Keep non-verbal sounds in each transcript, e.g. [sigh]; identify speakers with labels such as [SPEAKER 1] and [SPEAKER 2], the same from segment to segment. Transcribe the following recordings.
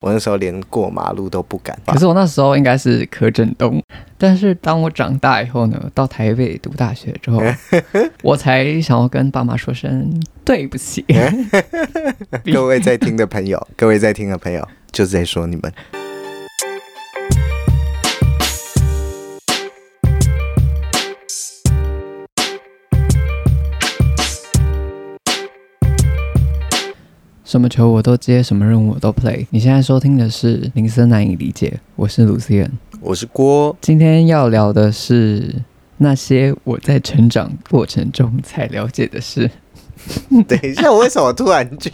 [SPEAKER 1] 我那时候连过马路都不敢。
[SPEAKER 2] 可是我那时候应该是柯震东，但是当我长大以后呢，到台北读大学之后，[laughs] 我才想要跟爸妈说声对不起。[laughs]
[SPEAKER 1] 各位在听的朋友，各位在听的朋友，就是在说你们。
[SPEAKER 2] 什么球我都接，什么任务我都 play。你现在收听的是《林森难以理解》，我是 Lucian。
[SPEAKER 1] 我是郭，
[SPEAKER 2] 今天要聊的是那些我在成长过程中才了解的事。[laughs]
[SPEAKER 1] 等一下，我为什么突然就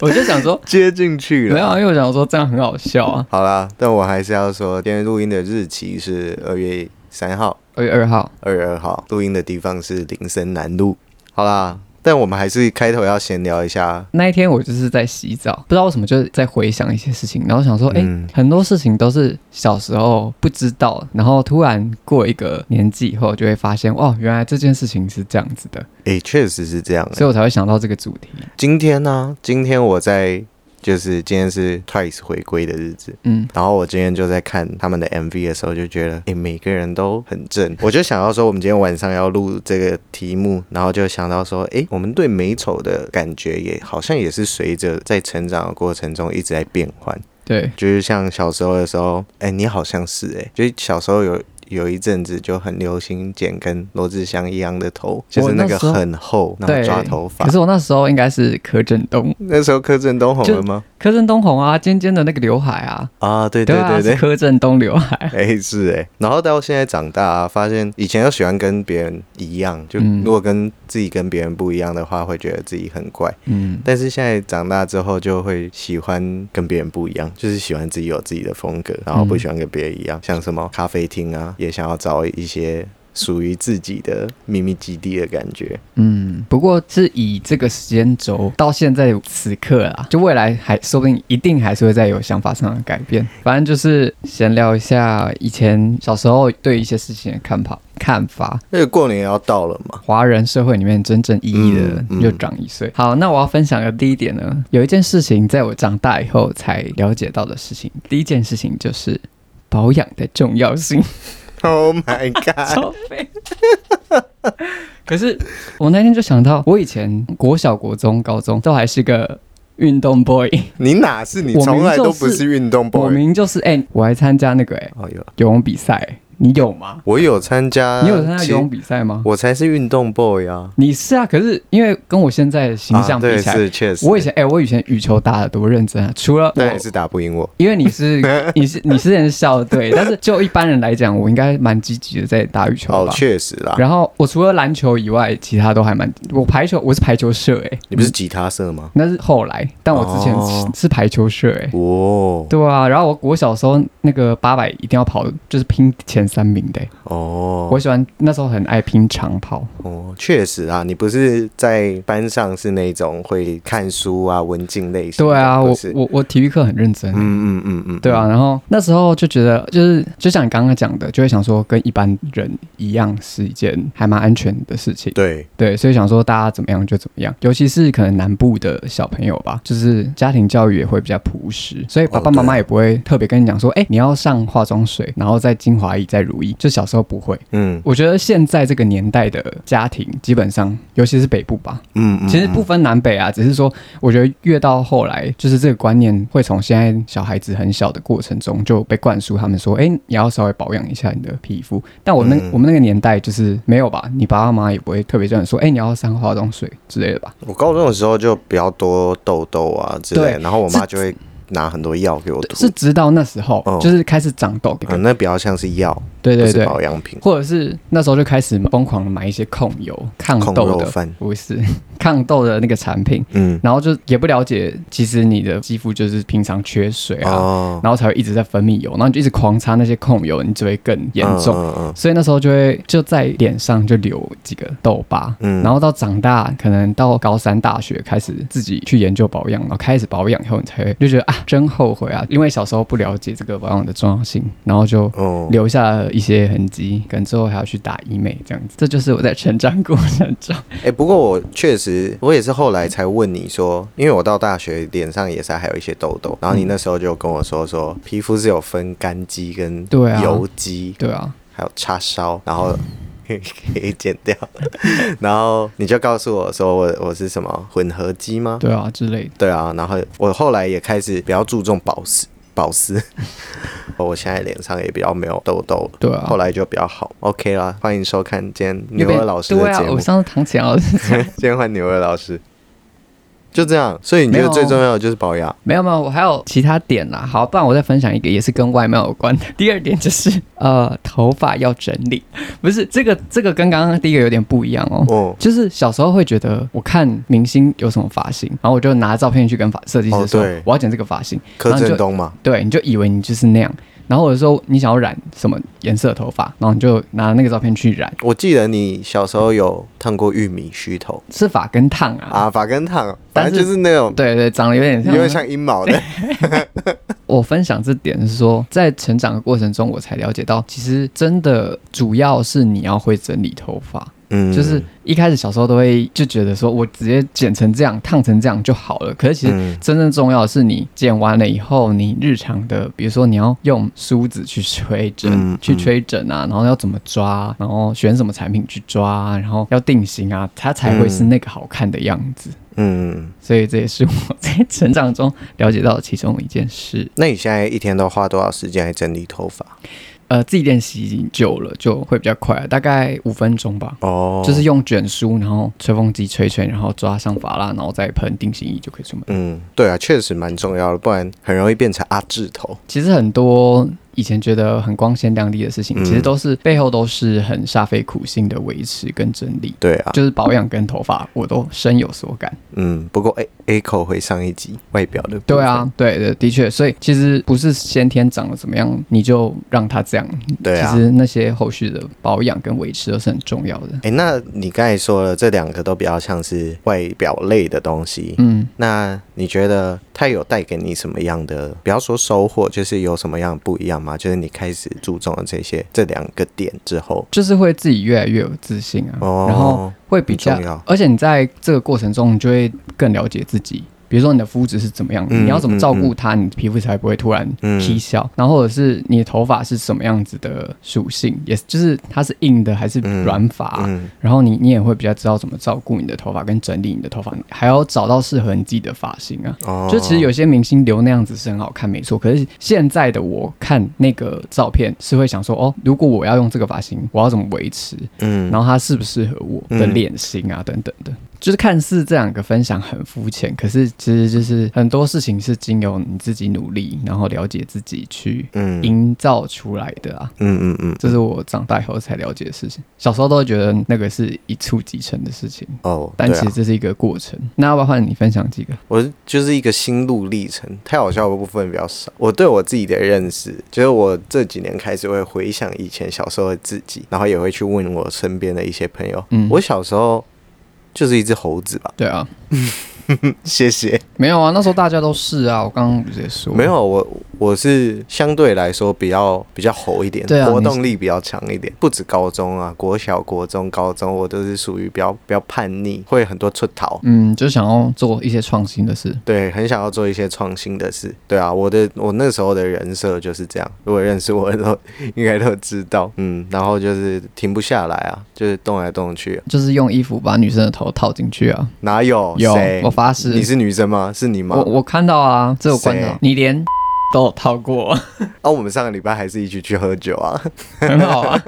[SPEAKER 2] 我就想说 [laughs]
[SPEAKER 1] 接进去了？
[SPEAKER 2] 没有，因为我想说这样很好笑啊。
[SPEAKER 1] 好啦，但我还是要说，今天录音的日期是二月三号，
[SPEAKER 2] 二月二号，
[SPEAKER 1] 二月二号，录音的地方是林森南路。好啦。但我们还是开头要闲聊一下。
[SPEAKER 2] 那一天我就是在洗澡，不知道为什么就是在回想一些事情，然后想说，哎，很多事情都是小时候不知道，然后突然过一个年纪以后，就会发现，哦，原来这件事情是这样子的。
[SPEAKER 1] 哎，确实是这样，
[SPEAKER 2] 所以我才会想到这个主题。
[SPEAKER 1] 今天呢，今天我在。就是今天是 Twice 回归的日子，嗯，然后我今天就在看他们的 MV 的时候，就觉得，哎，每个人都很正，我就想到说，我们今天晚上要录这个题目，然后就想到说，哎，我们对美丑的感觉也好像也是随着在成长的过程中一直在变换，
[SPEAKER 2] 对，
[SPEAKER 1] 就是像小时候的时候，哎，你好像是，哎，就是小时候有。有一阵子就很流行剪跟罗志祥一样的头，就是那个很厚，然后抓头发。
[SPEAKER 2] 可是我那时候应该是柯震东，
[SPEAKER 1] 那时候柯震东红了吗？
[SPEAKER 2] 柯震东红啊，尖尖的那个刘海啊。
[SPEAKER 1] 啊，对对对对，
[SPEAKER 2] 柯震东刘海。[laughs]
[SPEAKER 1] 哎，是哎。然后到现在长大，啊发现以前又喜欢跟别人一样，就如果跟自己跟别人不一样的话，会觉得自己很怪。嗯。但是现在长大之后，就会喜欢跟别人不一样，就是喜欢自己有自己的风格，然后不喜欢跟别人一样，像什么咖啡厅啊。也想要找一些属于自己的秘密基地的感觉。
[SPEAKER 2] 嗯，不过是以这个时间轴到现在此刻啊，就未来还说不定一定还是会再有想法上的改变。反正就是闲聊一下以前小时候对一些事情的看法看法。
[SPEAKER 1] 因为过年要到了嘛，
[SPEAKER 2] 华人社会里面真正意义的又长一岁。好，那我要分享的第一点呢，有一件事情在我长大以后才了解到的事情。第一件事情就是保养的重要性。[laughs]
[SPEAKER 1] Oh my god！[laughs]
[SPEAKER 2] 可是我那天就想到，我以前国小、国中、高中都还是个运动 boy。
[SPEAKER 1] 你哪是？你从来都不是运动 boy。
[SPEAKER 2] 我明就是哎，我还参加那个哎，游泳比赛。你有吗？
[SPEAKER 1] 我有参加。
[SPEAKER 2] 你有参加游泳比赛吗？
[SPEAKER 1] 我才是运动 boy 啊！
[SPEAKER 2] 你是啊，可是因为跟我现在的形象比起来，
[SPEAKER 1] 是确实。
[SPEAKER 2] 我以前哎，我以前羽球打的多认真啊！除了
[SPEAKER 1] 那也是打不赢我，
[SPEAKER 2] 因为你是 [laughs] 你是你是人校队，但是就一般人来讲，我应该蛮积极的在打羽球
[SPEAKER 1] 哦，确实啦。
[SPEAKER 2] 然后我除了篮球以外，其他都还蛮。我排球我是排球社哎，
[SPEAKER 1] 你不是吉他社吗？
[SPEAKER 2] 那是后来，但我之前是排球社哎。哦，对啊。然后我我小时候那个八百一定要跑，就是拼前三名的。哦，我喜欢那时候很爱拼长跑。
[SPEAKER 1] 哦，确实啊，你不是在班上是那种会看书啊、文静类型。
[SPEAKER 2] 对啊，我我我体育课很认真。嗯嗯嗯嗯，对啊。然后那时候就觉得，就是就像你刚刚讲的，就会想说跟一般人一样是一件还蛮安全的事情。
[SPEAKER 1] 对
[SPEAKER 2] 对，所以想说大家怎么样就怎么样，尤其是可能南部的小朋友吧，就是家庭教育也会比较朴实，所以爸爸妈妈也不会特别跟你讲说，哎，你要上化妆水，然后再精华液，再如意，就小时候。不会，嗯，我觉得现在这个年代的家庭，基本上，尤其是北部吧，嗯，其实不分南北啊，只是说，我觉得越到后来，就是这个观念会从现在小孩子很小的过程中就被灌输，他们说，哎，你要稍微保养一下你的皮肤。但我那我们那个年代就是没有吧，你爸爸妈妈也不会特别这样说，哎，你要上化妆水之类的吧。
[SPEAKER 1] 我高中的时候就比较多痘痘啊之类，然后我妈就会。拿很多药给我涂，
[SPEAKER 2] 是直到那时候，就是开始长痘，
[SPEAKER 1] 那比较像是药，
[SPEAKER 2] 对对对，
[SPEAKER 1] 保养品，
[SPEAKER 2] 或者是那时候就开始疯狂的买一些控油、抗痘的，不是 [laughs] 抗痘的那个产品，嗯，然后就也不了解，其实你的肌肤就是平常缺水啊，然后才会一直在分泌油，然后你就一直狂擦那些控油，你只会更严重，所以那时候就会就在脸上就留几个痘疤，嗯，然后到长大，可能到高三、大学开始自己去研究保养，然后开始保养以后，你才会就觉得啊。真后悔啊！因为小时候不了解这个保养的重要性，然后就留下了一些痕迹，可能之后还要去打医美这样子。这就是我在成长过程中。[laughs]
[SPEAKER 1] 哎，不过我确实，我也是后来才问你说，因为我到大学脸上也是还有一些痘痘，然后你那时候就跟我说说，皮肤是有分干肌跟油肌，
[SPEAKER 2] 对啊，
[SPEAKER 1] 还有叉烧，然后。[laughs] 可以剪掉，然后你就告诉我说我我是什么混合肌吗？
[SPEAKER 2] 对啊，之类的。
[SPEAKER 1] 对啊，然后我后来也开始比较注重保湿，保湿。[laughs] 我现在脸上也比较没有痘痘，
[SPEAKER 2] 对啊，
[SPEAKER 1] 后来就比较好。OK 啦，欢迎收看今天牛儿老师的节目。
[SPEAKER 2] 我上次唐启 [laughs] 老师，
[SPEAKER 1] 今天换牛儿老师。就这样，所以你觉得最重要的就是保养？
[SPEAKER 2] 没有没有，我还有其他点啦。好，不然我再分享一个，也是跟外貌有关的。第二点就是，呃，头发要整理。不是这个，这个跟刚刚第一个有点不一样哦。哦。就是小时候会觉得，我看明星有什么发型，然后我就拿照片去跟发设计师说，我要剪这个发型。
[SPEAKER 1] 柯震东嘛。
[SPEAKER 2] 对，你就以为你就是那样。然后有时候你想要染什么颜色的头发，然后你就拿那个照片去染。
[SPEAKER 1] 我记得你小时候有烫过玉米须头，
[SPEAKER 2] 是发根烫啊？
[SPEAKER 1] 啊，发根烫，反正就是那种，
[SPEAKER 2] 对对，长得有点像，[laughs]
[SPEAKER 1] 有点像阴毛的。[laughs]
[SPEAKER 2] 我分享这点是说，在成长的过程中，我才了解到，其实真的主要是你要会整理头发。嗯，就是一开始小时候都会就觉得说，我直接剪成这样，烫成这样就好了。可是其实真正重要的是，你剪完了以后，你日常的，比如说你要用梳子去吹整，去吹整啊，然后要怎么抓，然后选什么产品去抓，然后要定型啊，它才会是那个好看的样子。嗯，所以这也是我在成长中了解到的其中一件事。
[SPEAKER 1] 那你现在一天都花多少时间来整理头发？
[SPEAKER 2] 呃，自己练习久了就会比较快，大概五分钟吧。哦，就是用卷梳，然后吹风机吹吹，然后抓上发蜡，然后再喷定型液就可以出门。
[SPEAKER 1] 嗯，对啊，确实蛮重要的，不然很容易变成阿智头。
[SPEAKER 2] 其实很多。以前觉得很光鲜亮丽的事情，其实都是背后都是很煞费苦心的维持跟整理。
[SPEAKER 1] 对啊，
[SPEAKER 2] 就是保养跟头发，我都深有所感。
[SPEAKER 1] 嗯，不过 A A 口回上一集外表的。
[SPEAKER 2] 对啊，对的，的确，所以其实不是先天长得怎么样，你就让它这样。
[SPEAKER 1] 对
[SPEAKER 2] 啊，其实那些后续的保养跟维持都是很重要的。
[SPEAKER 1] 哎，那你刚才说了这两个都比较像是外表类的东西。嗯，那你觉得它有带给你什么样的？不要说收获，就是有什么样不一样吗？就是你开始注重了这些这两个点之后，
[SPEAKER 2] 就是会自己越来越有自信啊，然后会比较，而且你在这个过程中，你就会更了解自己。比如说你的肤质是怎么样，你要怎么照顾它，你的皮肤才不会突然劈削。然后或者是你的头发是什么样子的属性，也就是它是硬的还是软发。然后你你也会比较知道怎么照顾你的头发跟整理你的头发，还要找到适合你自己的发型啊。就其实有些明星留那样子是很好看，没错。可是现在的我看那个照片是会想说，哦，如果我要用这个发型，我要怎么维持？嗯，然后它适不适合我的脸型啊，等等的。就是看似这两个分享很肤浅，可是其实就是很多事情是经由你自己努力，然后了解自己去营造出来的啊。嗯嗯嗯，这是我长大以后才了解的事情。小时候都会觉得那个是一触即成的事情哦，但其实这是一个过程。那要不要换你分享几个？
[SPEAKER 1] 我就是一个心路历程，太好笑的部分比较少。我对我自己的认识，就是我这几年开始会回想以前小时候的自己，然后也会去问我身边的一些朋友。嗯，我小时候。就是一只猴子吧？
[SPEAKER 2] 对啊。[laughs]
[SPEAKER 1] 谢谢。
[SPEAKER 2] 没有啊，那时候大家都是啊。我刚刚直接说，
[SPEAKER 1] 没有我，我是相对来说比较比较猴一点对，活动力比较强一点。不止高中啊，国小、国中、高中，我都是属于比较比较叛逆，会很多出逃。
[SPEAKER 2] 嗯，就想要做一些创新的事。
[SPEAKER 1] 对，很想要做一些创新的事。对啊，我的我那时候的人设就是这样。如果认识我的都应该都知道。嗯，然后就是停不下来啊，就是动来动去，
[SPEAKER 2] 就是用衣服把女生的头套进去啊。
[SPEAKER 1] 哪有？
[SPEAKER 2] 有我。发誓
[SPEAKER 1] 你是女生吗？是你吗？
[SPEAKER 2] 我我看到啊，这有关到你连 [laughs] 都有套过。[laughs]
[SPEAKER 1] 啊，我们上个礼拜还是一起去喝酒啊，[laughs]
[SPEAKER 2] 很好啊。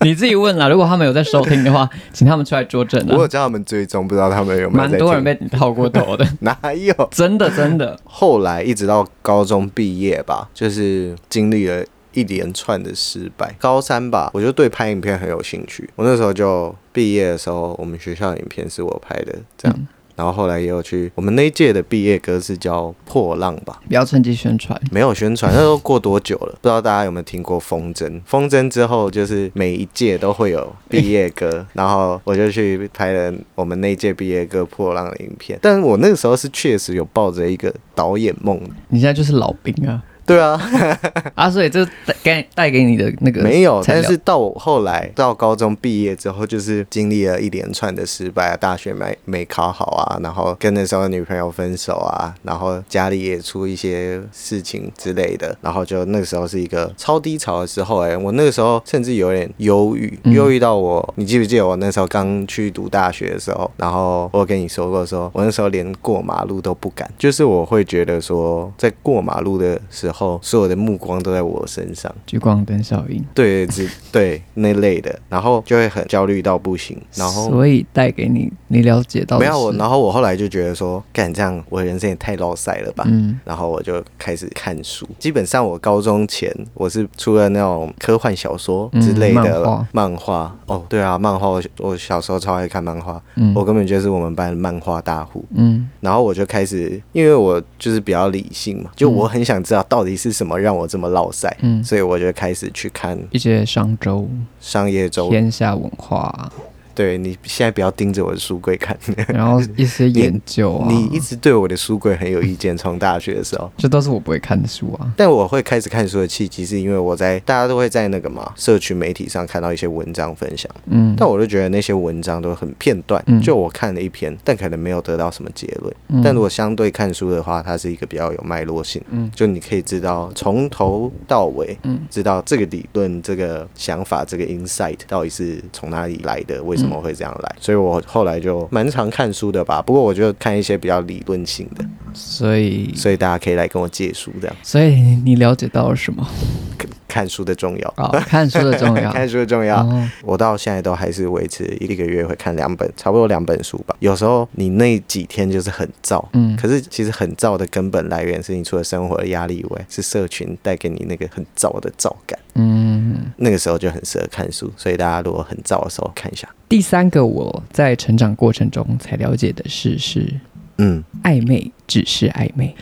[SPEAKER 2] 你自己问了，如果他们有在收听的话，请他们出来作证。
[SPEAKER 1] 我有叫他们追踪，不知道他们有没有。
[SPEAKER 2] 蛮多人被你套过头的，
[SPEAKER 1] 哪有？
[SPEAKER 2] 真的真的。
[SPEAKER 1] 后来一直到高中毕业吧，就是经历了一连串的失败。高三吧，我就对拍影片很有兴趣。我那时候就毕业的时候，我们学校的影片是我拍的，这样。然后后来也有去，我们那一届的毕业歌是叫《破浪》吧？
[SPEAKER 2] 不要趁机宣传，
[SPEAKER 1] 没有宣传，那都过多久了？不知道大家有没有听过《风筝》？《风筝》之后就是每一届都会有毕业歌，[laughs] 然后我就去拍了我们那届毕业歌《破浪》的影片。但是我那个时候是确实有抱着一个导演梦。
[SPEAKER 2] 你现在就是老兵啊？
[SPEAKER 1] 对啊，[laughs]
[SPEAKER 2] 啊，所以这带给带给你的那个
[SPEAKER 1] 没有，但是到我后来到高中毕业之后，就是经历了一连串的失败啊，大学没没考好啊，然后跟那时候的女朋友分手啊，然后家里也出一些事情之类的，然后就那个时候是一个超低潮的时候、哎，我那个时候甚至有点忧郁，
[SPEAKER 2] 嗯。
[SPEAKER 1] 忧郁到我，你记不记得我那时候刚去读大学的时候，然后我跟你说过说，我那时候连过马路都不敢，就是我会觉得说，在过马路的时候，所有的目光都在我身上。
[SPEAKER 2] 聚光灯效应，
[SPEAKER 1] 对，只对那类的，然后就会很焦虑到不行，然后
[SPEAKER 2] 所以带给你你了解到
[SPEAKER 1] 没有我，然后我后来就觉得说，干这样我人生也太落塞了吧，
[SPEAKER 2] 嗯。
[SPEAKER 1] 然后我就开始看书。基本上我高中前我是除了那种科幻小说之类的
[SPEAKER 2] 嗯漫画。
[SPEAKER 1] 哦，对啊，漫画我我小时候超爱看漫画，
[SPEAKER 2] 嗯。
[SPEAKER 1] 我根本就是我们班的漫画大户。
[SPEAKER 2] 嗯。
[SPEAKER 1] 然后我就开始，因为我就是比较理性嘛，就我很想知道到底是什么让我这么落塞，
[SPEAKER 2] 嗯，
[SPEAKER 1] 所以我就开始去看
[SPEAKER 2] 一些商周、
[SPEAKER 1] 商业周。
[SPEAKER 2] 天下文化，
[SPEAKER 1] 对你现在不要盯着我的书柜看，[laughs]
[SPEAKER 2] 然后一些研究啊，
[SPEAKER 1] 你一直对我的书柜很有意见，从大学的时候。
[SPEAKER 2] 这都是我不会看的书啊。
[SPEAKER 1] 但我会开始看书的契机，是因为我在大家都会在那个嘛社群媒体上看到一些文章分享，
[SPEAKER 2] 嗯，
[SPEAKER 1] 但我就觉得那些文章都很片段，
[SPEAKER 2] 嗯。
[SPEAKER 1] 就我看了一篇，但可能没有得到什么结论。
[SPEAKER 2] 嗯。
[SPEAKER 1] 但如果相对看书的话，它是一个比较有脉络性，
[SPEAKER 2] 嗯。
[SPEAKER 1] 就你可以知道从头到尾，
[SPEAKER 2] 嗯。
[SPEAKER 1] 知道这个理论、这个想法、这个 insight 到底是从哪里来的，为什么会这样来。所以我后来就蛮常看书的吧，不过我就看一些比较理论性的，
[SPEAKER 2] 所以
[SPEAKER 1] 所以大家可以来跟我借书，这样
[SPEAKER 2] 所以你了解到了什么？
[SPEAKER 1] 看书的重要。
[SPEAKER 2] 啊，看书的重要。[laughs]
[SPEAKER 1] 看书的重要，
[SPEAKER 2] 哦，
[SPEAKER 1] 我到现在都还是维持一个月会看两本，差不多两本书吧。有时候你那几天就是很燥，
[SPEAKER 2] 嗯
[SPEAKER 1] 可是其实很燥的根本来源是你除了生活的压力以外，是社群带给你那个很燥的燥感。
[SPEAKER 2] 嗯，
[SPEAKER 1] 那个时候就很适合看书，所以大家如果很燥的时候看一下。
[SPEAKER 2] 第三个我在成长过程中才了解的事是，
[SPEAKER 1] 嗯，
[SPEAKER 2] 暧昧只是暧昧。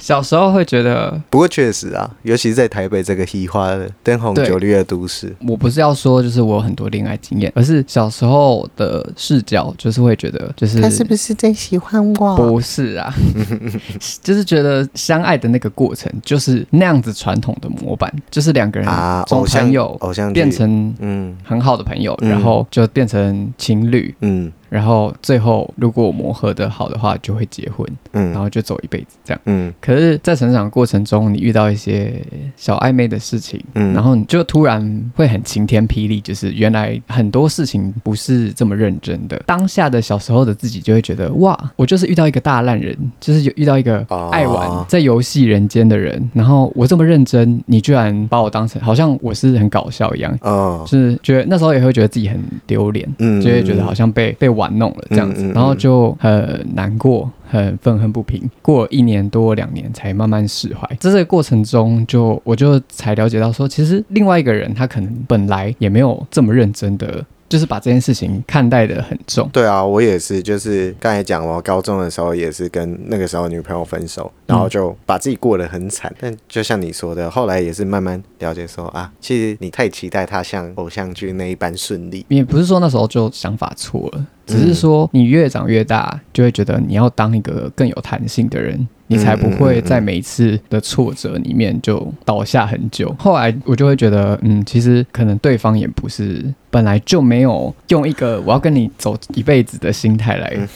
[SPEAKER 2] 小时候会觉得，
[SPEAKER 1] 不过确实啊，尤其是在台北这个稀花的灯红酒绿的都市，
[SPEAKER 2] 我不是要说就是我有很多恋爱经验，而是小时候的视角就是会觉得，就是他
[SPEAKER 1] 是不是在喜欢我？
[SPEAKER 2] 不是啊，[laughs] 就是觉得相爱的那个过程就是那样子传统的模板，就是两个人
[SPEAKER 1] 啊，
[SPEAKER 2] 从
[SPEAKER 1] 偶像
[SPEAKER 2] 朋友
[SPEAKER 1] 偶像剧
[SPEAKER 2] 变成
[SPEAKER 1] 嗯。
[SPEAKER 2] 很好的朋友，
[SPEAKER 1] 嗯。
[SPEAKER 2] 然后就变成情侣，
[SPEAKER 1] 嗯。
[SPEAKER 2] 然后最后如果磨合的好的话，就会结婚，然
[SPEAKER 1] 嗯
[SPEAKER 2] 后就走一辈子这样。
[SPEAKER 1] 嗯
[SPEAKER 2] 可是，在成长过程中，你遇到一些小暧昧的事情，
[SPEAKER 1] 嗯
[SPEAKER 2] 然后你就突然会很晴天霹雳，就是原来很多事情不是这么认真的。当下的小时候的自己就会觉得，哇，我就是遇到一个大烂人，就是有遇到一个
[SPEAKER 1] 哦
[SPEAKER 2] 爱玩在游戏人间的人，然后我这么认真，你居然把我当成好像我是很搞笑一样。
[SPEAKER 1] 哦
[SPEAKER 2] 就是觉得那时候也会觉得自己很丢脸，
[SPEAKER 1] 嗯
[SPEAKER 2] 就会觉得好像被被玩弄了这样子，
[SPEAKER 1] 嗯嗯嗯
[SPEAKER 2] 然后就很难过，很愤恨不平。过了一年多两年才慢慢释怀。在这个过程中就，我就才了解到说，其实另外一个人他可能本来也没有这么认真的。就是把这件事情看待的很重，
[SPEAKER 1] 对啊，我也是，就是刚才讲我高中的时候也是跟那个时候女朋友分手，然后就把自己过得很惨。但就像你说的，后来也是慢慢了解说啊，其实你太期待他像偶像剧那一般顺利。
[SPEAKER 2] 也不是说那时候就想法错了，只是说你越长越大，就会觉得你要当一个更有弹性的人，你才不会在每一次的挫折里面就倒下很久。后来我就会觉得，嗯，其实可能对方也不是本来就没有用一个我要跟你走一辈子的心态来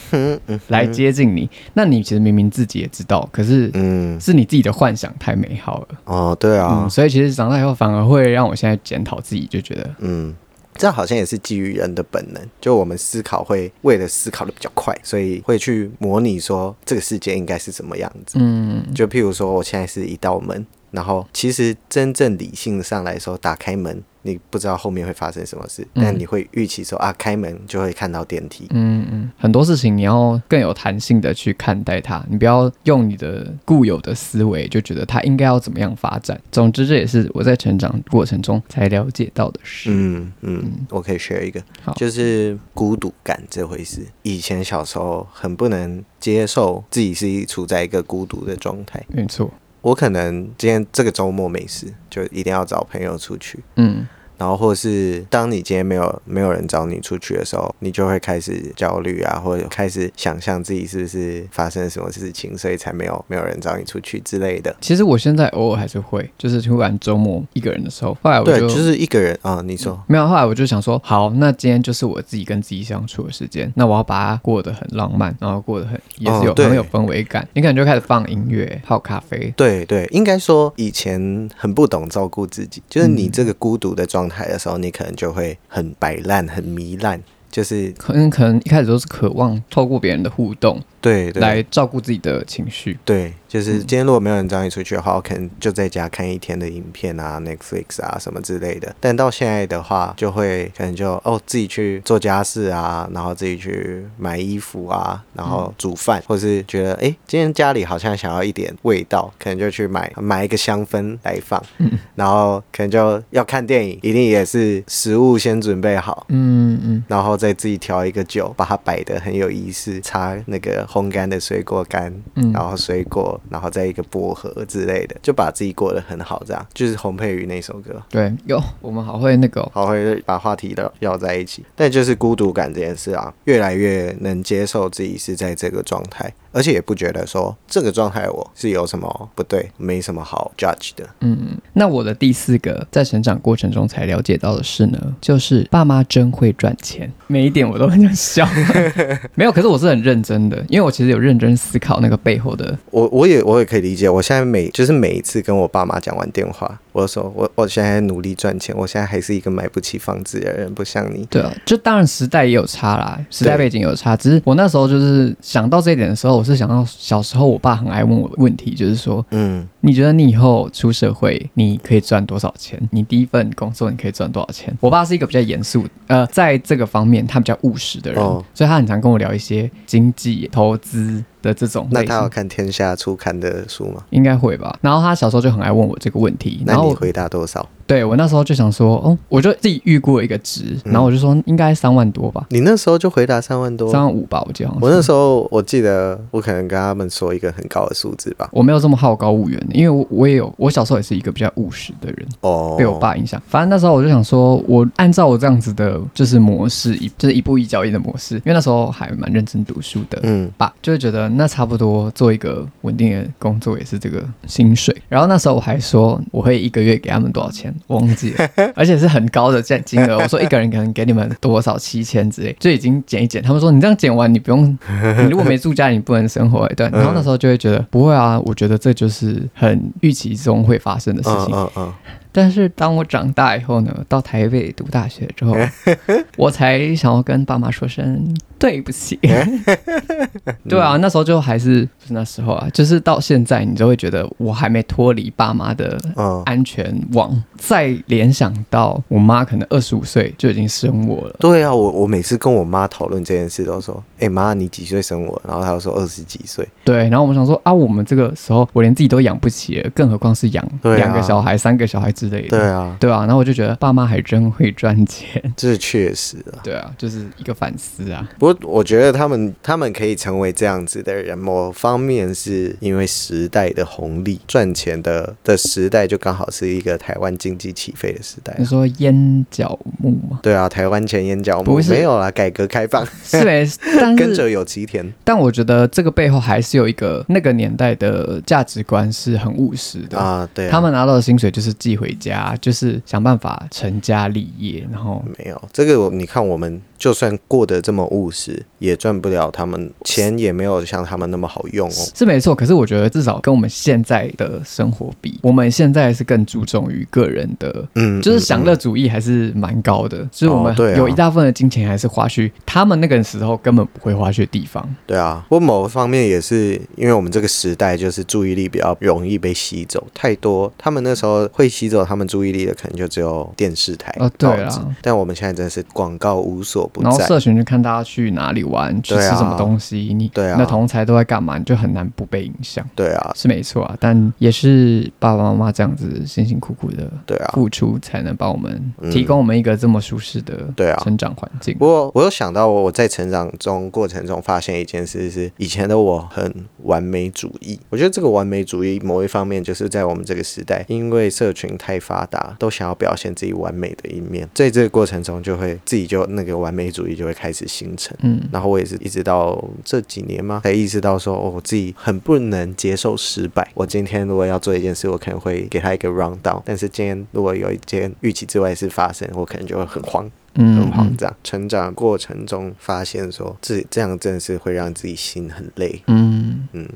[SPEAKER 2] 来接近你，那你其实明明自己也知道，可是
[SPEAKER 1] 嗯，
[SPEAKER 2] 是你自己的幻想太美好了。
[SPEAKER 1] 哦，对啊
[SPEAKER 2] 嗯，，所以其实长大以后反而会让我现在检讨自己，就觉得
[SPEAKER 1] 嗯。这好像也是基于人的本能，就我们思考会为了思考的比较快，所以会去模拟说这个世界应该是什么样子。
[SPEAKER 2] 嗯
[SPEAKER 1] 就譬如说，我现在是一道门，然后其实真正理性上来说，打开门，你不知道后面会发生什么事，
[SPEAKER 2] 嗯
[SPEAKER 1] 但你会预期说啊，开门就会看到电梯。
[SPEAKER 2] 嗯嗯，很多事情你要更有弹性的去看待它，你不要用你的固有的思维就觉得它应该要怎么样发展。总之，这也是我在成长过程中才了解到的事。
[SPEAKER 1] 嗯嗯，我可以 share 一个，就是孤独感这回事。以前小时候很不能接受自己是处在一个孤独的状态。
[SPEAKER 2] 没错，
[SPEAKER 1] 我可能今天这个周末没事，就一定要找朋友出去。
[SPEAKER 2] 嗯
[SPEAKER 1] 然后或是当你今天没有没有人找你出去的时候，你就会开始焦虑啊，或者开始想象自己是不是发生了什么事情，所以才没有没有人找你出去之类的。
[SPEAKER 2] 其实我现在偶尔还是会，就是突然周末一个人的时候，后来我就
[SPEAKER 1] 就是一个人啊，你说
[SPEAKER 2] 没有？后来我就想说，好，那今天就是我自己跟自己相处的时间，那我要把它过得很浪漫，然后过得很也是有很有氛围感。你可能就开始放音乐、泡咖啡。
[SPEAKER 1] 对对，应该说以前很不懂照顾自己，就是你这个孤独的状态的时候，你可能就会很摆烂、很糜烂。就是
[SPEAKER 2] 可能可能一开始都是渴望透过别人的互动，
[SPEAKER 1] 对，
[SPEAKER 2] 来照顾自己的情绪，
[SPEAKER 1] 对。就是今天如果没有人找你出去的话，我可能就在家看一天的影片啊，Netflix 啊什么之类的。但到现在的话，就会可能就哦自己去做家事啊，然后自己去买衣服啊，然后煮饭，或是觉得哎今天家里好像想要一点味道，可能就去买买一个香氛来放。嗯。然后可能就要看电影，一定也是食物先准备好。嗯嗯。然后再自己调一个酒，把它摆的很有仪式，插那个烘干的水果干，然后水果。然后再一个薄荷之类的，就把自己过得很好，这样就是洪佩瑜那首歌。
[SPEAKER 2] 对，有我们好会那个，
[SPEAKER 1] 好会把话题的绕在一起。但就是孤独感这件事啊，越来越能接受自己是在这个状态。而且也不觉得说这个状态我是有什么不对，没什么好 judge 的。
[SPEAKER 2] 嗯，那我的第四个在成长过程中才了解到的事呢，就是爸妈真会赚钱。每一点我都很想笑，[laughs] 没有，可是我是很认真的，因为我其实有认真思考那个背后的。
[SPEAKER 1] 我我也我也可以理解，我现在每就是每一次跟我爸妈讲完电话。我说我我现在努力赚钱，我现在还是一个买不起房子的人，不像你。
[SPEAKER 2] 对啊，就当然时代也有差啦，时代背景有差。只是我那时候就是想到这一点的时候，我是想到小时候我爸很爱问我的问题，就是说，嗯，你觉得你以后出社会你可以赚多少钱？你第一份工作你可以赚多少钱？我爸是一个比较严肃，呃，在这个方面他比较务实的人，所以他很常跟我聊一些经济投资。的这种，
[SPEAKER 1] 那他有看天下初刊的书吗？
[SPEAKER 2] 应该会吧。然后他小时候就很爱问我这个问题，
[SPEAKER 1] 那你回答多少？
[SPEAKER 2] 对我那时候就想说，哦，我就自己预估了一个值，然后我就说应该三万多吧。
[SPEAKER 1] 你那时候就回答三万多，
[SPEAKER 2] 三万五吧，我记得。
[SPEAKER 1] 我那时候我记得我可能跟他们说一个很高的数字吧。
[SPEAKER 2] 我没有这么好高骛远，因为我我也有，我小时候也是一个比较务实的人哦，被我爸影响。反正那时候我就想说，我按照我这样子的，就是模式，一就是一步一脚印的模式，因为那时候还蛮认真读书的，嗯，爸就会觉得那差不多做一个稳定的工作也是这个薪水。然后那时候我还说我会一个月给他们多少钱，忘记了。[laughs] 而且是很高的这金额，我说一个人可能给你们多少七千之类，就已经减一减。他们说你这样减完，你不用，[laughs] 你如果没住家，你不能生活。对，然后那时候就会觉得不会啊，我觉得这就是很预期中会发生的事情。嗯嗯。但是当我长大以后呢，到台北读大学之后，[laughs] 我才想要跟爸妈说声对不起。[laughs] [laughs] 对啊，那时候就还是是那时候啊，就是到现在，你就会觉得我还没脱离爸妈的安全网。再联想到我妈可能二十五岁就已经生我了。
[SPEAKER 1] 对啊，我我每次跟我妈讨论这件事，都说：“哎妈，你几岁生我？”然后她就说二十几岁。
[SPEAKER 2] 对，然后我们想说啊，我们这个时候我连自己都养不起了，更何况是养两个小孩、三个小孩。之类的，
[SPEAKER 1] 对啊，
[SPEAKER 2] 对啊，然后我就觉得爸妈还真会赚钱，
[SPEAKER 1] 这是确实
[SPEAKER 2] 啊，对啊，就是一个反思啊。
[SPEAKER 1] 不过我觉得他们他们可以成为这样子的人，某方面是因为时代的红利，赚钱的的时代就刚好是一个台湾经济起飞的时代。
[SPEAKER 2] 你说烟角木吗？
[SPEAKER 1] 对啊，台湾前烟角木没有啦，改革开放 [laughs]
[SPEAKER 2] 是没，但
[SPEAKER 1] 跟着有吉田。
[SPEAKER 2] 但我觉得这个背后还是有一个那个年代的价值观是很务实的啊。
[SPEAKER 1] 对，
[SPEAKER 2] 他们拿到的薪水就是寄回。回家就是想办法成家立业，然后
[SPEAKER 1] 没有这个，你看我们。就算过得这么务实，也赚不了他们钱，也没有像他们那么好用哦。
[SPEAKER 2] 是没错，可是我觉得至少跟我们现在的生活比，我们现在是更注重于个人的，嗯，就是享乐主义还是蛮高的。就是我们有一大部分的金钱还是花去他们那个时候根本不会花去的地方。
[SPEAKER 1] 对啊，不过某方面也是因为我们这个时代就是注意力比较容易被吸走，太多他们那时候会吸走他们注意力的可能就只有电视台、
[SPEAKER 2] 哦，对啊。
[SPEAKER 1] 但我们现在真的是广告无所。不在。
[SPEAKER 2] 然后社群就看大家去哪里玩，去吃什么东西，你
[SPEAKER 1] 对啊，
[SPEAKER 2] 那同才都在干嘛，你就很难不被影响。
[SPEAKER 1] 对啊，
[SPEAKER 2] 是没错啊，但也是爸爸妈妈这样子辛辛苦苦的
[SPEAKER 1] 对啊
[SPEAKER 2] 付出，才能帮我们提供我们一个这么舒适的
[SPEAKER 1] 对啊
[SPEAKER 2] 成长环境。
[SPEAKER 1] 不过我有想到，我在成长中过程中发现一件事是，以前的我很完美主义。我觉得这个完美主义某一方面就是在我们这个时代，因为社群太发达，都想要表现自己完美的一面，在这个过程中就会自己就那个完美主义就会开始形成。
[SPEAKER 2] 嗯，
[SPEAKER 1] 然后我也是一直到这几年嘛，才意识到说，哦，我自己很不能接受失败。我今天如果要做一件事，我可能会给他一个 round down，但是今天如果有一件预期之外的事发生，我可能就会很慌。
[SPEAKER 2] 嗯
[SPEAKER 1] 很慌张。成长过程中发现说，自己这样真的是会让自己心很累。
[SPEAKER 2] 嗯，
[SPEAKER 1] 嗯，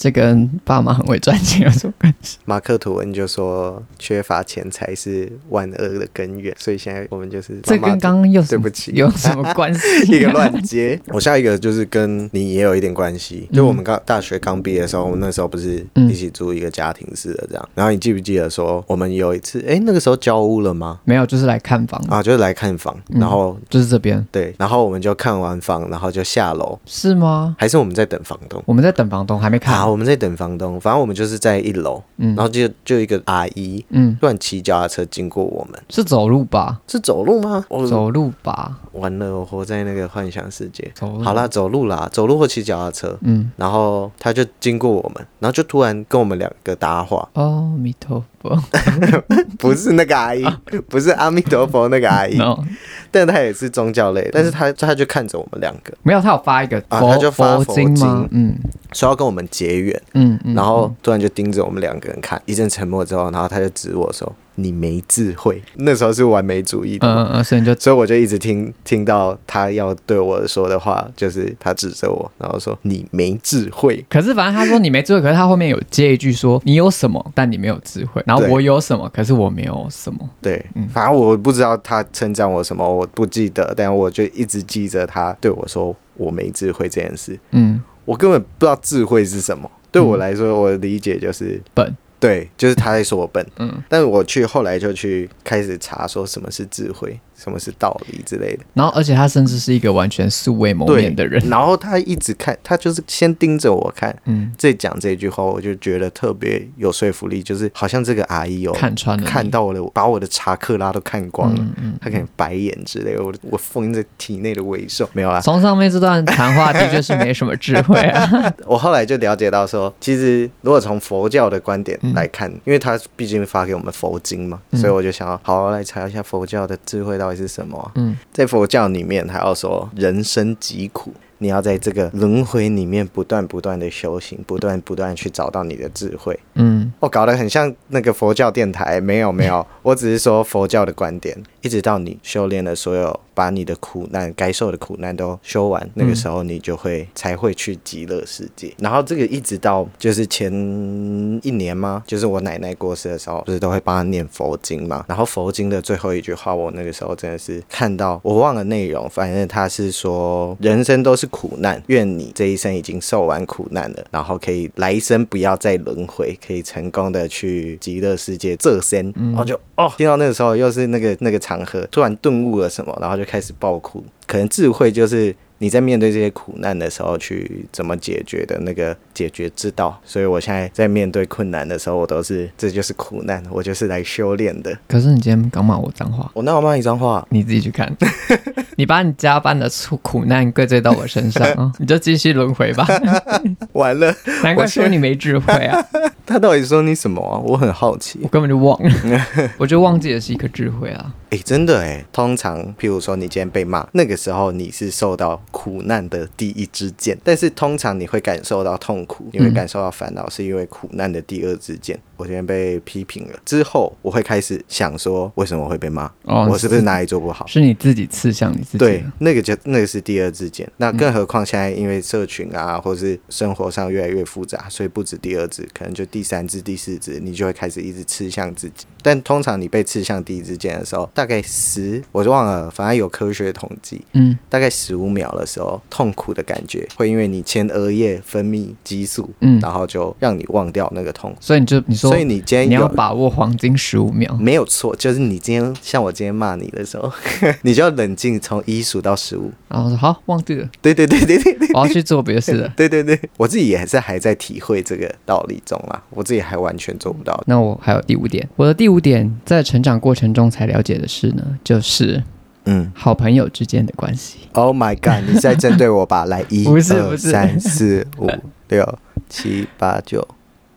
[SPEAKER 2] 这跟爸妈很会赚钱有什么关系？
[SPEAKER 1] 马克吐温就说，缺乏钱财是万恶的根源。所以现在我们就是
[SPEAKER 2] 这跟刚刚又
[SPEAKER 1] 对不起
[SPEAKER 2] 有什么关系？
[SPEAKER 1] 一个乱接。我下一个就是跟你也有一点关系，就我们刚大学刚毕业的时候，我们那时候不是一起租一个家庭式的这样。然后你记不记得说，我们有一次，哎，那个时候交屋了吗？
[SPEAKER 2] 没有，就是来看房
[SPEAKER 1] 啊，就是来看房，然后
[SPEAKER 2] 就是这边
[SPEAKER 1] 对，然后我们就看完房，然后就下楼，
[SPEAKER 2] 是吗？
[SPEAKER 1] 还是我们在等房东？
[SPEAKER 2] 我们在等房东，还没看。
[SPEAKER 1] 好，我们在等房东，反正我们就是在一楼，
[SPEAKER 2] 嗯
[SPEAKER 1] 然后就就一个阿姨，
[SPEAKER 2] 嗯，
[SPEAKER 1] 突然骑脚踏车经过我们，
[SPEAKER 2] 是走路吧？
[SPEAKER 1] 是走路吗？我
[SPEAKER 2] 走路吧？
[SPEAKER 1] 完了，我活在那个幻想世界。
[SPEAKER 2] 走路。
[SPEAKER 1] 好啦，走路啦，走路或骑脚踏车，
[SPEAKER 2] 嗯，
[SPEAKER 1] 然后他就经过我们，然后就突然跟我们两个搭话，
[SPEAKER 2] 哦弥陀佛。[laughs]
[SPEAKER 1] 不是那个阿姨，不是阿弥陀佛那个阿姨
[SPEAKER 2] ，no，
[SPEAKER 1] 但他也是宗教类，但是他他就看着我们两个，
[SPEAKER 2] 没有，他有发一个
[SPEAKER 1] 啊
[SPEAKER 2] 佛
[SPEAKER 1] 他就发佛
[SPEAKER 2] 经？嗯。
[SPEAKER 1] 说要跟我们结缘，
[SPEAKER 2] 嗯嗯。
[SPEAKER 1] 然后突然就盯着我们两个人看，一阵沉默之后，然后他就指我说：“你没智慧。”那时候是完美主义的
[SPEAKER 2] 嗯嗯嗯，所以你就
[SPEAKER 1] 所以我就一直听听到他要对我说的话，就是他指责我，然后说你没智慧。
[SPEAKER 2] 可是反正他说你没智慧，可是他后面有接一句说你有什么，但你没有智慧。然后我有什么，可是我没有什么。
[SPEAKER 1] 对，
[SPEAKER 2] 嗯
[SPEAKER 1] 反正我不知道他称赞我什么，我不记得，但我就一直记着他对我说我没智慧这件事。
[SPEAKER 2] 嗯，
[SPEAKER 1] 我根本不知道智慧是什么，对我来说，我的理解就是
[SPEAKER 2] 笨。
[SPEAKER 1] 对，就是他在说我笨。
[SPEAKER 2] 嗯，
[SPEAKER 1] 但是我去后来就去开始查说什么是智慧，什么是道理之类的。
[SPEAKER 2] 然后而且他甚至是一个完全素未谋面的人。
[SPEAKER 1] 然后他一直看，他就是先盯着我看。
[SPEAKER 2] 嗯，
[SPEAKER 1] 再讲这句话，我就觉得特别有说服力，就是好像这个阿姨有
[SPEAKER 2] 看穿了
[SPEAKER 1] 看到了，把我的查克拉都看光了，
[SPEAKER 2] 嗯嗯
[SPEAKER 1] 她可能白眼之类的，我我封着体内的尾兽没有啦。
[SPEAKER 2] 从上面这段谈话的确是没什么智慧啊。[laughs]
[SPEAKER 1] 我后来就了解到说，其实如果从佛教的观点来看，因为他毕竟发给我们佛经嘛，
[SPEAKER 2] 嗯
[SPEAKER 1] 所以我就想要好好来查一下佛教的智慧到底是什么？啊、
[SPEAKER 2] 嗯。
[SPEAKER 1] 在佛教里面，还要说人生疾苦，你要在这个轮回里面不断不断的修行，不断不断去找到你的智慧。
[SPEAKER 2] 嗯。
[SPEAKER 1] 我搞得很像那个佛教电台，没有没有，[laughs] 我只是说佛教的观点，一直到你修炼了所有，把你的苦难该受的苦难都修完，那个时候你就会才会去极乐世界。然后这个一直到就是前一年吗？就是我奶奶过世的时候，不是都会帮她念佛经嘛？然后佛经的最后一句话，我那个时候真的是看到，我忘了内容，反正他是说人生都是苦难，愿你这一生已经受完苦难了，然后可以来生不要再轮回，可以成功的去极乐世界这生。然后就哦，听到那个时候又是那个那个场合，突然顿悟了什么，然后就开始爆哭。可能智慧就是。你在面对这些苦难的时候，去怎么解决的那个解决之道。所以我现在在面对困难的时候，我都是这就是苦难，我就是来修炼的。
[SPEAKER 2] 可是你今天刚骂我脏话，
[SPEAKER 1] 我那我骂你脏话，
[SPEAKER 2] 你自己去看。你把你加班的苦苦难归罪到我身上啊，[laughs] 你就继续轮回吧。
[SPEAKER 1] 完了，
[SPEAKER 2] 难怪说你没智慧啊，
[SPEAKER 1] 他到底说你什么啊？我很好奇
[SPEAKER 2] 我。根本就忘了。我就忘记的是一个智慧啊。
[SPEAKER 1] 诶，真的诶，通常譬如说你今天被骂，那个时候你是受到苦难的第一支箭，但是通常你会感受到痛苦，你会感受到烦恼，是因为苦难的第二支箭。我今天被批评了之后，我会开始想说，为什么会被骂？
[SPEAKER 2] 哦
[SPEAKER 1] 我是不是哪里做不好？
[SPEAKER 2] 是你自己刺向你自己。
[SPEAKER 1] 对，那个就那个是第二支箭。那更何况现在因为社群啊，或是生活上越来越复杂，所以不止第二支，可能就第三支、第四支，你就会开始一直刺向自己。但通常你被刺向第一支箭的时候，大概十，我就忘了，反正有科学统计，
[SPEAKER 2] 嗯
[SPEAKER 1] 大概十五秒的时候，痛苦的感觉会因为你前额叶分泌激素，
[SPEAKER 2] 嗯，
[SPEAKER 1] 然后就让你忘掉那个痛。
[SPEAKER 2] 所以你就你说说，
[SPEAKER 1] 所以你今天
[SPEAKER 2] 你要把握黄金十五秒。
[SPEAKER 1] 没有错，就是你今天像我今天骂你的时候，[laughs] 你就要冷静，从一数到十五。
[SPEAKER 2] 然后说好，忘记了，
[SPEAKER 1] 对对对对对对。
[SPEAKER 2] 我要去做别的事了。[laughs]
[SPEAKER 1] 对对对，我自己也是还在体会这个道理中啦，我自己还完全做不到。
[SPEAKER 2] 那我还有第五点，我的第五点在成长过程中才了解的事呢，就是
[SPEAKER 1] 嗯
[SPEAKER 2] 好朋友之间的关系。
[SPEAKER 1] ，Oh my God，你是在针对我吧？来，一、[laughs]
[SPEAKER 2] 不是
[SPEAKER 1] 二、
[SPEAKER 2] 不是
[SPEAKER 1] 三、四、五、六、七、八、九、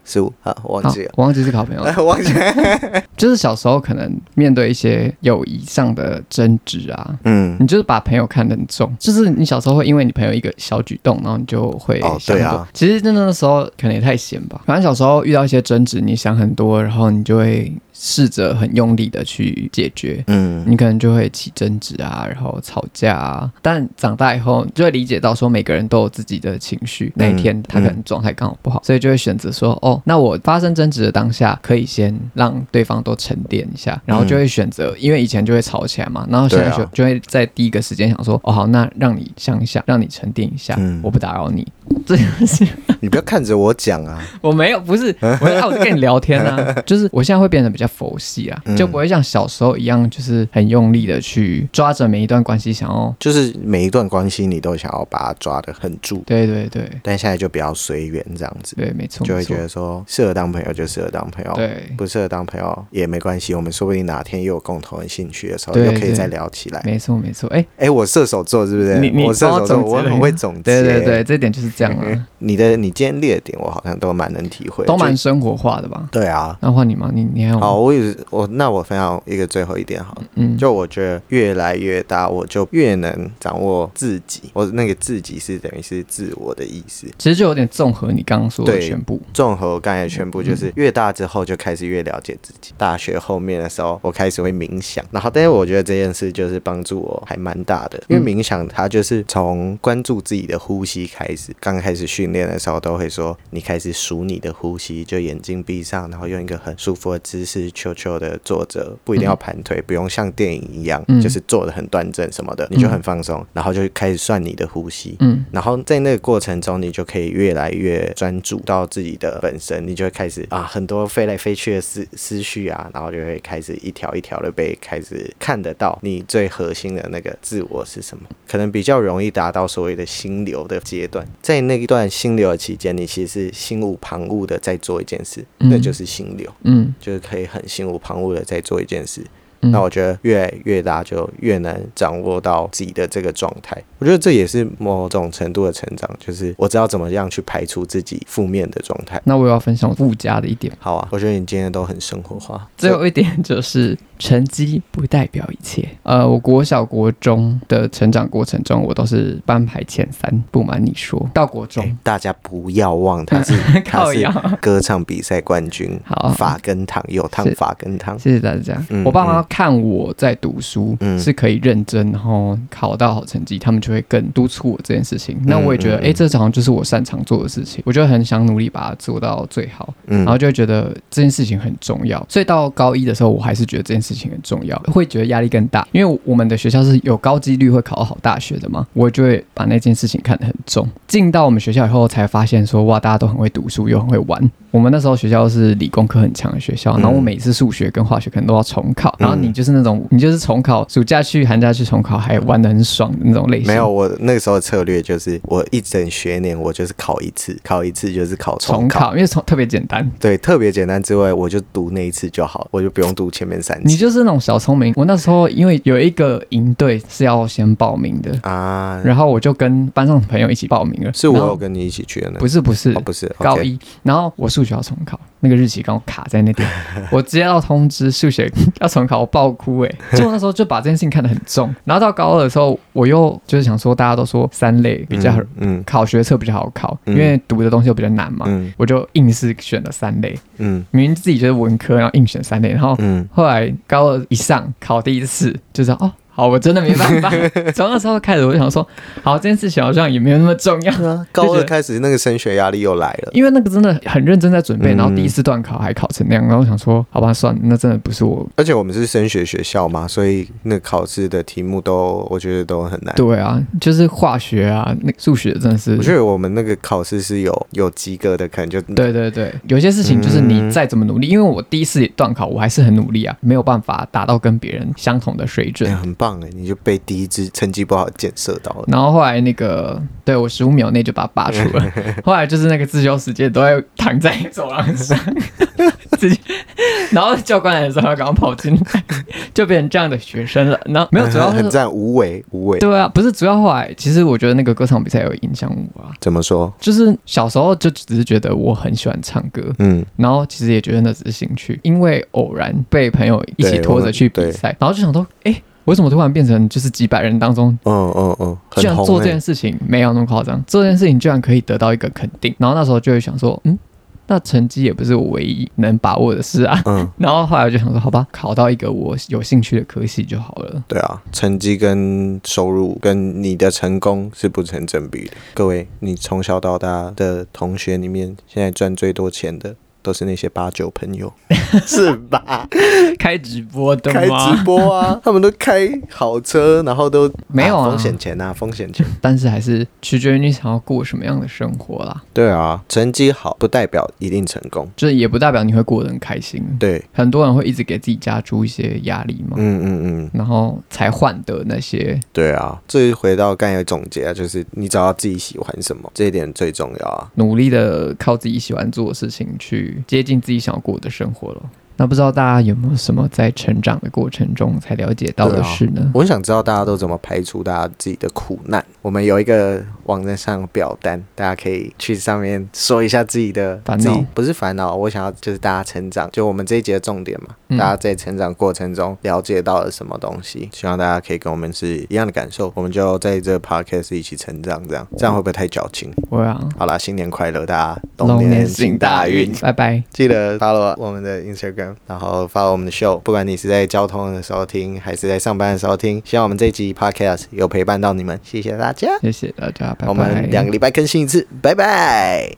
[SPEAKER 1] 十五，好，忘记了，，
[SPEAKER 2] 我忘记是好朋友了，[laughs]
[SPEAKER 1] 忘记了。[laughs]
[SPEAKER 2] 就是小时候可能面对一些友谊上的争执啊，
[SPEAKER 1] 嗯，
[SPEAKER 2] 你就是把朋友看得很重，就是你小时候会因为你朋友一个小举动，然后你就会
[SPEAKER 1] 哦。对啊
[SPEAKER 2] 其实真的那时候可能也太闲吧，反正小时候遇到一些争执，你想很多，然后你就会试着很用力的去解决。
[SPEAKER 1] 嗯，
[SPEAKER 2] 你可能就会起争执啊，然后吵架啊。但长大以后，就会理解到说，每个人都有自己的情绪。那一天他可能状态刚好不好，所以就会选择说，哦，那我发生争执的当下，可以先让对方都沉淀一下，然后就会选择，因为以前就会吵起来嘛，然后现在就、
[SPEAKER 1] 啊
[SPEAKER 2] 就会在第一个时间想说，哦，好，那让你想一想，让你沉淀一下，
[SPEAKER 1] 嗯
[SPEAKER 2] 我不打扰你。这件事 [laughs]
[SPEAKER 1] 你不要看着我讲啊。
[SPEAKER 2] 我没有，不是，我在我在跟你聊天啊，[laughs] 就是我现在会变得比较佛系啊，
[SPEAKER 1] 嗯
[SPEAKER 2] 就不会像小时候一样，就是很用力的去抓着每一段关系，想要，
[SPEAKER 1] 就是每一段关系你都想要把它抓得很住，
[SPEAKER 2] 对对对
[SPEAKER 1] 但现在就比较随缘这样子，
[SPEAKER 2] 对，没错，
[SPEAKER 1] 就会觉得说适合当朋友就适合当朋友，
[SPEAKER 2] 对，
[SPEAKER 1] 不适合当朋友也没关系，我们说不定哪天又有共同的兴趣的时候，又可以再聊起来。
[SPEAKER 2] 没错没错，哎，
[SPEAKER 1] 哎，我射手座是不是？
[SPEAKER 2] 你你
[SPEAKER 1] 我射手座，
[SPEAKER 2] 我
[SPEAKER 1] 很会总结。
[SPEAKER 2] 对对对，，这点就是这样啊，[laughs]
[SPEAKER 1] 你的你今天列的点，我好像都蛮能体会，
[SPEAKER 2] 都蛮生活化的吧？
[SPEAKER 1] 对啊。
[SPEAKER 2] 那换你吗？你你还有吗
[SPEAKER 1] 好，我也我那我分享一个最后一点好了，
[SPEAKER 2] 嗯，
[SPEAKER 1] 就我觉得越来越大，我就越能掌握自己。我那个自己是等于是自我的意思。
[SPEAKER 2] 其实就有点综合你刚刚说的
[SPEAKER 1] 对
[SPEAKER 2] 全部，
[SPEAKER 1] 综合我刚才全部
[SPEAKER 2] 嗯
[SPEAKER 1] 就是越大之后就开始越了解自己。大学后面的时候，我开始会冥想，然后但是我觉得这件事就是帮助我还蛮大的，因为
[SPEAKER 2] 嗯
[SPEAKER 1] 冥想它就是从关注自己的呼吸开始。刚开始训练的时候都会说，你开始数你的呼吸，就眼睛闭上，然后用一个很舒服的姿势，悄悄的坐着，不一定要盘腿，不用像电影一样，
[SPEAKER 2] 嗯。
[SPEAKER 1] 就是坐的很端正什么的，你就很放松，然后就开始算你的呼吸。
[SPEAKER 2] 嗯。
[SPEAKER 1] 然后在那个过程中，你就可以越来越专注到自己的本身，你就会开始啊，很多飞来飞去的思思绪啊，然后就会开始一条一条的被开始看得到你最核心的那个自我是什么，可能比较容易达到所谓的心流的阶段。在那一段心流的期间，你其实是心无旁骛的在做一件事，
[SPEAKER 2] 嗯。
[SPEAKER 1] 那就是心流，
[SPEAKER 2] 嗯。
[SPEAKER 1] 就是可以很心无旁骛的在做一件事。
[SPEAKER 2] 嗯，
[SPEAKER 1] 那我觉得越来越大，就越能掌握到自己的这个状态。我觉得这也是某种程度的成长，就是我知道怎么样去排除自己负面的状态。
[SPEAKER 2] 那我要分享附加的一点。
[SPEAKER 1] 好啊，我觉得你今天都很生活化。
[SPEAKER 2] 最后一点就是成绩不代表一切。呃，我国小、国中的成长过程中，我都是班排前三。不瞒你说，到国中，
[SPEAKER 1] 哎大家不要忘，[laughs] 他是他是歌唱比赛冠军，[laughs]
[SPEAKER 2] 好
[SPEAKER 1] 法根糖有汤
[SPEAKER 2] 是
[SPEAKER 1] 法根糖。
[SPEAKER 2] 谢谢大家。
[SPEAKER 1] 嗯
[SPEAKER 2] 我爸妈看我在读书、
[SPEAKER 1] 嗯
[SPEAKER 2] 是可以认真，然后考到好成绩，他们就会更督促我这件事情。那我也觉得，哎、这好像就是我擅长做的事情，我就很想努力把它做到最好。
[SPEAKER 1] 嗯
[SPEAKER 2] 然后就会觉得这件事情很重要，所以到高一的时候，我还是觉得这件事情很重要，会觉得压力更大，因为我们的学校是有高几率会考好大学的嘛，我就会把那件事情看得很重。进到我们学校以后，才发现说哇，大家都很会读书，又很会玩。我们那时候学校是理工科很强的学校，
[SPEAKER 1] 嗯
[SPEAKER 2] 然后我每次数学跟化学可能都要重考，然后你就是那种你就是重考，暑假去寒假去重考，还玩的很爽的那种类型。
[SPEAKER 1] 没有，我那个时候的策略就是，我一整学年我就是考一次，考一次就是考
[SPEAKER 2] 重
[SPEAKER 1] 考。
[SPEAKER 2] 考，因为重特别简单。
[SPEAKER 1] 对，特别简单之外，我就读那一次就好，我就不用读前面三次。
[SPEAKER 2] 你就是那种小聪明。我那时候因为有一个营队是要先报名的，
[SPEAKER 1] 啊，
[SPEAKER 2] 然后我就跟班上的朋友一起报名了。
[SPEAKER 1] 是我有跟你一起去的呢？
[SPEAKER 2] 不是不是
[SPEAKER 1] 哦，不是
[SPEAKER 2] 高一，然后我数学要重考，那个日期刚好卡在那边，[laughs] 我接到通知数学 [laughs] 要重考，我爆哭哎、欸！[laughs] 就那时候就把这件事情看得很重，然后到高二的时候，我又就是想说，大家都说三类比较
[SPEAKER 1] 嗯嗯。
[SPEAKER 2] 考学测比较好考，
[SPEAKER 1] 嗯。
[SPEAKER 2] 因为读的东西又比较难嘛，
[SPEAKER 1] 嗯。
[SPEAKER 2] 我就硬是选了三类，
[SPEAKER 1] 嗯。
[SPEAKER 2] 明明自己就是文科，然后硬选三类，然后
[SPEAKER 1] 嗯。
[SPEAKER 2] 后来高二一上考第一次就知道哦，好，我真的没办法。[laughs] 从那时候开始，我就想说，好，这件事情好像也没有那么重要。
[SPEAKER 1] 啊高二开始，那个升学压力又来了，
[SPEAKER 2] 因为那个真的很认真在准备，然后第一次段考还考成那样，然后想说，好吧，算了，那真的不是我。
[SPEAKER 1] 而且我们是升学学校嘛，所以那考试的题目都我觉得都很难。
[SPEAKER 2] 对啊，就是化学啊，那数学真的是。
[SPEAKER 1] 我觉得我们那个考试是有有及格的，可能就
[SPEAKER 2] 对对对，有些事情就是你再怎么努力，因为我第一次段考我还是很努力啊，没有办法达到跟别人相同的水准。
[SPEAKER 1] 很棒哎，你就被第一支成绩不好检射到了。
[SPEAKER 2] 然后后来那个，对我十五秒内就把它拔出了。[laughs] 后来就是那个自修时间都在躺在走廊上，[laughs] 直接，然后教官来的时候刚刚跑进来，就变成这样的学生了。然后没有主要
[SPEAKER 1] 很赞，无为无为。
[SPEAKER 2] 对啊，不是主要后来，其实我觉得那个歌唱比赛有影响我啊。
[SPEAKER 1] 怎么说？
[SPEAKER 2] 就是小时候就只是觉得我很喜欢唱歌，嗯，然后其实也觉得那只是兴趣，因为偶然被朋友一起拖着去比赛，然后就想说，哎。为什么突然变成就是几百人当中，嗯嗯嗯，居然做这件事情没有那么夸张，做这件事情居然可以得到一个肯定，然后那时候就会想说，嗯，那成绩也不是我唯一能把握的事啊，嗯，[laughs] 然后后来我就想说，好吧，考到一个我有兴趣的科系就好了。
[SPEAKER 1] 对啊，成绩跟收入跟你的成功是不成正比的。各位，你从小到大的同学里面，现在赚最多钱的。都是那些八九朋友，[laughs] 是吧？
[SPEAKER 2] 开直播的
[SPEAKER 1] 开直播啊，他们都开好车，然后都没有风险钱啊，风险钱。
[SPEAKER 2] 但是还是取决于你想要过什么样的生活啦。
[SPEAKER 1] 对啊，成绩好不代表一定成功，
[SPEAKER 2] 就是也不代表你会过得很开心。
[SPEAKER 1] 对，
[SPEAKER 2] 很多人会一直给自己加注一些压力嘛。嗯嗯嗯，然后才换得那些。
[SPEAKER 1] 对啊，这回到刚才总结啊，就是你找到自己喜欢什么，这一点最重要啊。
[SPEAKER 2] 努力的靠自己喜欢做的事情去。接近自己想过的生活了。那不知道大家有没有什么在成长的过程中才了解到的事呢？
[SPEAKER 1] 我很想知道大家都怎么排除大家自己的苦难。我们有一个网站上表单，大家可以去上面说一下自己的
[SPEAKER 2] 烦恼，
[SPEAKER 1] 不是烦恼。我想要就是大家成长，就我们这一节的重点嘛。大家在成长过程中了解到了什么东西？希望大家可以跟我们是一样的感受。我们就在这 podcast 一起成长，这样这样会不会太矫情？
[SPEAKER 2] 会啊。
[SPEAKER 1] 好啦，新年快乐，大家龙年行大运，
[SPEAKER 2] 拜拜。
[SPEAKER 1] 记得 follow 我们的 Instagram。然后发我们的 show，不管你是在交通的时候听，还是在上班的时候听，希望我们这集 podcast 有陪伴到你们，谢谢大家，
[SPEAKER 2] 谢谢大家，拜拜。
[SPEAKER 1] 我们两个礼拜更新一次，拜拜。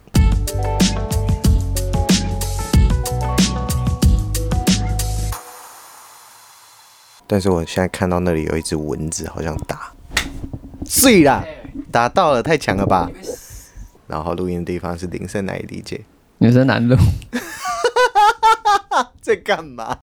[SPEAKER 1] 但是我现在看到那里有一只蚊子，好像打碎了，打到了，太强了吧？然后录音的地方是林森哪一理解？
[SPEAKER 2] 女生南路。
[SPEAKER 1] 在干嘛？